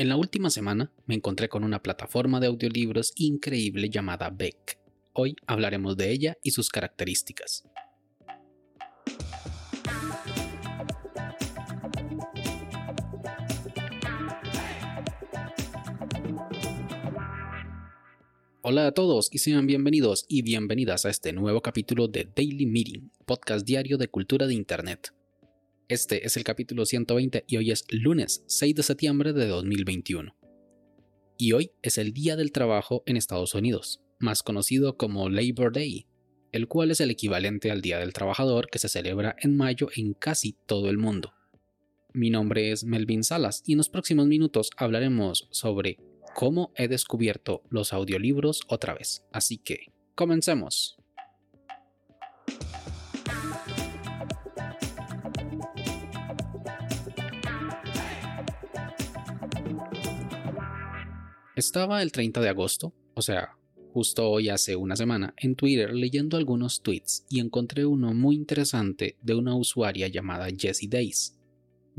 En la última semana me encontré con una plataforma de audiolibros increíble llamada Beck. Hoy hablaremos de ella y sus características. Hola a todos y sean bienvenidos y bienvenidas a este nuevo capítulo de Daily Meeting, podcast diario de cultura de Internet. Este es el capítulo 120 y hoy es lunes 6 de septiembre de 2021. Y hoy es el Día del Trabajo en Estados Unidos, más conocido como Labor Day, el cual es el equivalente al Día del Trabajador que se celebra en mayo en casi todo el mundo. Mi nombre es Melvin Salas y en los próximos minutos hablaremos sobre cómo he descubierto los audiolibros otra vez. Así que, comencemos. Estaba el 30 de agosto, o sea, justo hoy hace una semana, en Twitter leyendo algunos tweets y encontré uno muy interesante de una usuaria llamada Jessie Days.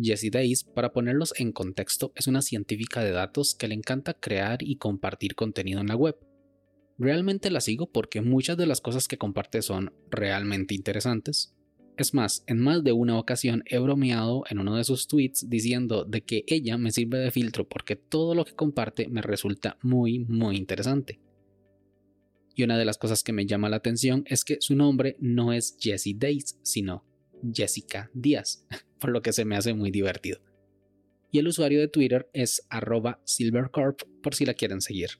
Jessie Days, para ponerlos en contexto, es una científica de datos que le encanta crear y compartir contenido en la web. Realmente la sigo porque muchas de las cosas que comparte son realmente interesantes, es más, en más de una ocasión he bromeado en uno de sus tweets diciendo de que ella me sirve de filtro porque todo lo que comparte me resulta muy, muy interesante. Y una de las cosas que me llama la atención es que su nombre no es Jessie Days, sino Jessica Díaz, por lo que se me hace muy divertido. Y el usuario de Twitter es arroba silvercorp por si la quieren seguir.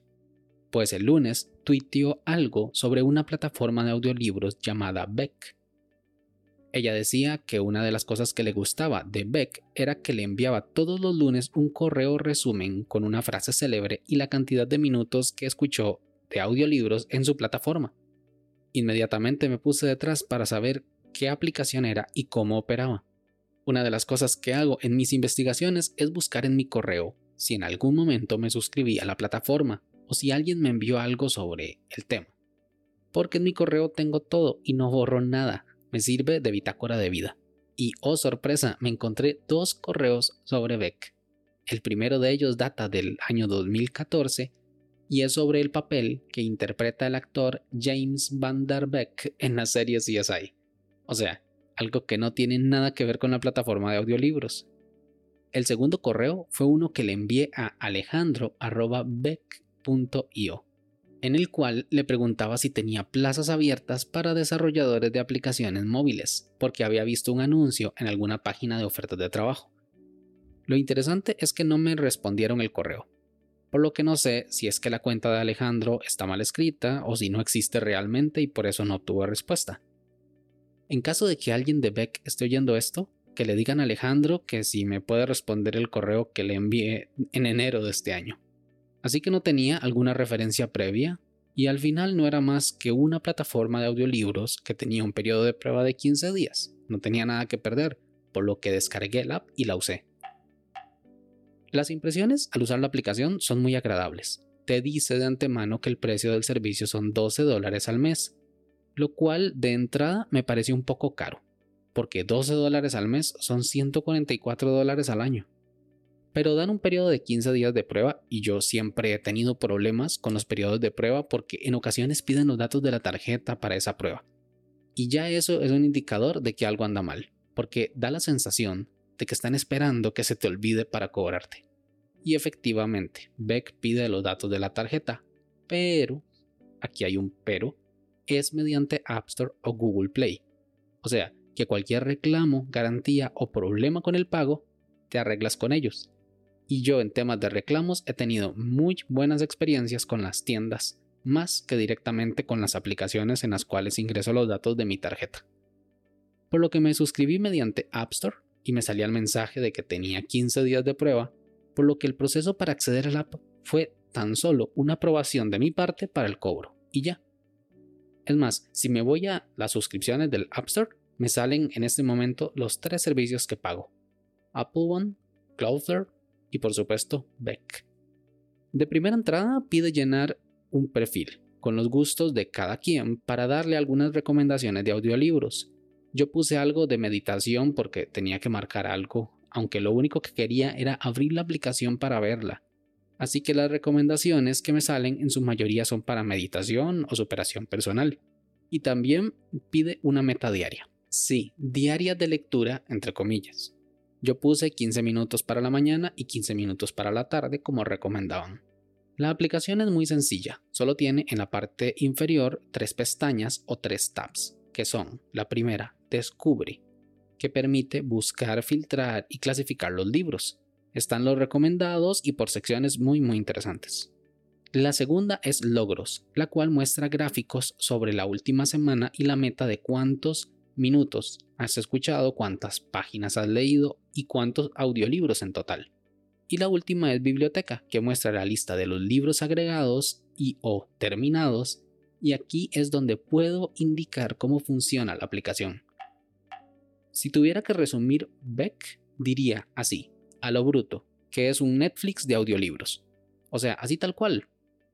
Pues el lunes tuiteó algo sobre una plataforma de audiolibros llamada Beck ella decía que una de las cosas que le gustaba de Beck era que le enviaba todos los lunes un correo resumen con una frase célebre y la cantidad de minutos que escuchó de audiolibros en su plataforma. Inmediatamente me puse detrás para saber qué aplicación era y cómo operaba. Una de las cosas que hago en mis investigaciones es buscar en mi correo si en algún momento me suscribí a la plataforma o si alguien me envió algo sobre el tema. Porque en mi correo tengo todo y no borro nada me sirve de bitácora de vida. Y oh sorpresa, me encontré dos correos sobre Beck. El primero de ellos data del año 2014 y es sobre el papel que interpreta el actor James Van Der Beek en la serie CSI. O sea, algo que no tiene nada que ver con la plataforma de audiolibros. El segundo correo fue uno que le envié a alejandro.beck.io en el cual le preguntaba si tenía plazas abiertas para desarrolladores de aplicaciones móviles, porque había visto un anuncio en alguna página de ofertas de trabajo. Lo interesante es que no me respondieron el correo, por lo que no sé si es que la cuenta de Alejandro está mal escrita o si no existe realmente y por eso no obtuvo respuesta. En caso de que alguien de Beck esté oyendo esto, que le digan a Alejandro que si me puede responder el correo que le envié en enero de este año así que no tenía alguna referencia previa y al final no era más que una plataforma de audiolibros que tenía un periodo de prueba de 15 días. No tenía nada que perder, por lo que descargué la app y la usé. Las impresiones al usar la aplicación son muy agradables. Te dice de antemano que el precio del servicio son 12 dólares al mes, lo cual de entrada me pareció un poco caro, porque 12 dólares al mes son 144 dólares al año pero dan un periodo de 15 días de prueba y yo siempre he tenido problemas con los periodos de prueba porque en ocasiones piden los datos de la tarjeta para esa prueba. Y ya eso es un indicador de que algo anda mal, porque da la sensación de que están esperando que se te olvide para cobrarte. Y efectivamente, Beck pide los datos de la tarjeta, pero, aquí hay un pero, es mediante App Store o Google Play. O sea, que cualquier reclamo, garantía o problema con el pago, te arreglas con ellos y yo en temas de reclamos he tenido muy buenas experiencias con las tiendas, más que directamente con las aplicaciones en las cuales ingreso los datos de mi tarjeta. Por lo que me suscribí mediante App Store y me salía el mensaje de que tenía 15 días de prueba, por lo que el proceso para acceder al app fue tan solo una aprobación de mi parte para el cobro, y ya. Es más, si me voy a las suscripciones del App Store, me salen en este momento los tres servicios que pago. Apple One, Cloudflare y por supuesto Beck. De primera entrada pide llenar un perfil con los gustos de cada quien para darle algunas recomendaciones de audiolibros. Yo puse algo de meditación porque tenía que marcar algo, aunque lo único que quería era abrir la aplicación para verla, Así que las recomendaciones que me salen en su mayoría son para meditación o superación personal. Y también pide una meta diaria. Sí, diaria de lectura, entre comillas. Yo puse 15 minutos para la mañana y 15 minutos para la tarde como recomendaban. La aplicación es muy sencilla, solo tiene en la parte inferior tres pestañas o tres tabs, que son la primera, Descubre, que permite buscar, filtrar y clasificar los libros. Están los recomendados y por secciones muy muy interesantes. La segunda es Logros, la cual muestra gráficos sobre la última semana y la meta de cuántos minutos has escuchado, cuántas páginas has leído y cuántos audiolibros en total. Y la última es biblioteca, que muestra la lista de los libros agregados y o terminados, y aquí es donde puedo indicar cómo funciona la aplicación. Si tuviera que resumir Beck, diría así, a lo bruto, que es un Netflix de audiolibros. O sea, así tal cual.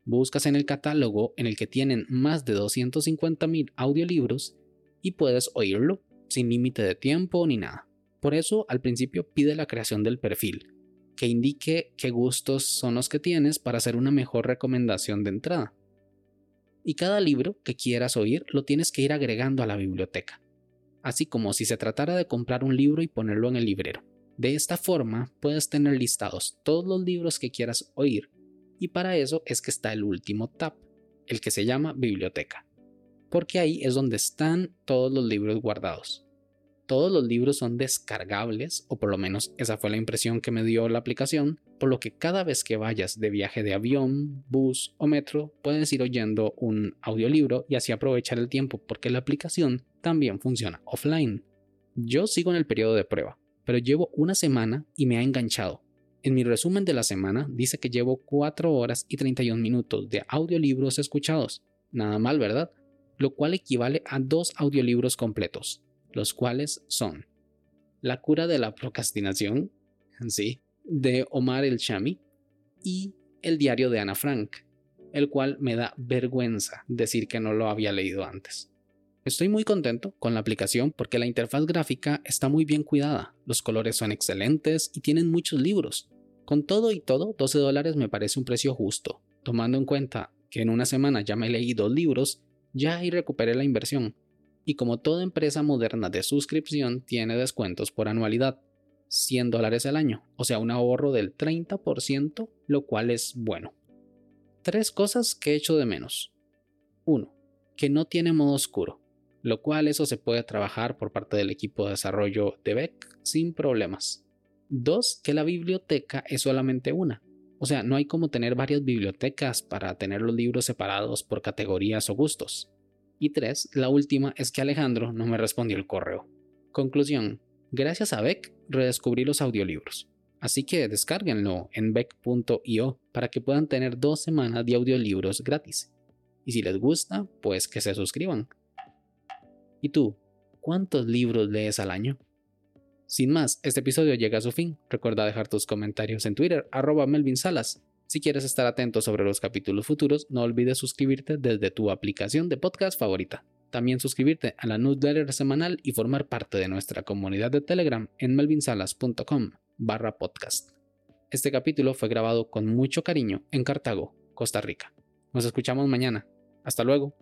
Buscas en el catálogo en el que tienen más de 250.000 audiolibros y puedes oírlo sin límite de tiempo ni nada. Por eso al principio pide la creación del perfil, que indique qué gustos son los que tienes para hacer una mejor recomendación de entrada. Y cada libro que quieras oír lo tienes que ir agregando a la biblioteca, así como si se tratara de comprar un libro y ponerlo en el librero. De esta forma puedes tener listados todos los libros que quieras oír, y para eso es que está el último tab, el que se llama biblioteca porque ahí es donde están todos los libros guardados. Todos los libros son descargables, o por lo menos esa fue la impresión que me dio la aplicación, por lo que cada vez que vayas de viaje de avión, bus o metro, puedes ir oyendo un audiolibro y así aprovechar el tiempo, porque la aplicación también funciona offline. Yo sigo en el periodo de prueba, pero llevo una semana y me ha enganchado. En mi resumen de la semana dice que llevo 4 horas y 31 minutos de audiolibros escuchados. Nada mal, ¿verdad? Lo cual equivale a dos audiolibros completos, los cuales son La cura de la procrastinación, sí, de Omar El Chami, y El diario de Ana Frank, el cual me da vergüenza decir que no lo había leído antes. Estoy muy contento con la aplicación porque la interfaz gráfica está muy bien cuidada, los colores son excelentes y tienen muchos libros. Con todo y todo, 12 dólares me parece un precio justo, tomando en cuenta que en una semana ya me leí dos libros ya ahí recuperé la inversión. Y como toda empresa moderna de suscripción tiene descuentos por anualidad, 100 dólares al año, o sea, un ahorro del 30%, lo cual es bueno. Tres cosas que he hecho de menos. 1. Que no tiene modo oscuro, lo cual eso se puede trabajar por parte del equipo de desarrollo de Beck sin problemas. 2. Que la biblioteca es solamente una, o sea, no hay como tener varias bibliotecas para tener los libros separados por categorías o gustos. Y tres, la última es que Alejandro no me respondió el correo. Conclusión, gracias a Beck redescubrí los audiolibros. Así que descárguenlo en beck.io para que puedan tener dos semanas de audiolibros gratis. Y si les gusta, pues que se suscriban. ¿Y tú? ¿Cuántos libros lees al año? Sin más, este episodio llega a su fin. Recuerda dejar tus comentarios en Twitter, arroba Melvin Salas. Si quieres estar atento sobre los capítulos futuros, no olvides suscribirte desde tu aplicación de podcast favorita. También suscribirte a la newsletter semanal y formar parte de nuestra comunidad de Telegram en melvinsalas.com barra podcast. Este capítulo fue grabado con mucho cariño en Cartago, Costa Rica. Nos escuchamos mañana. Hasta luego.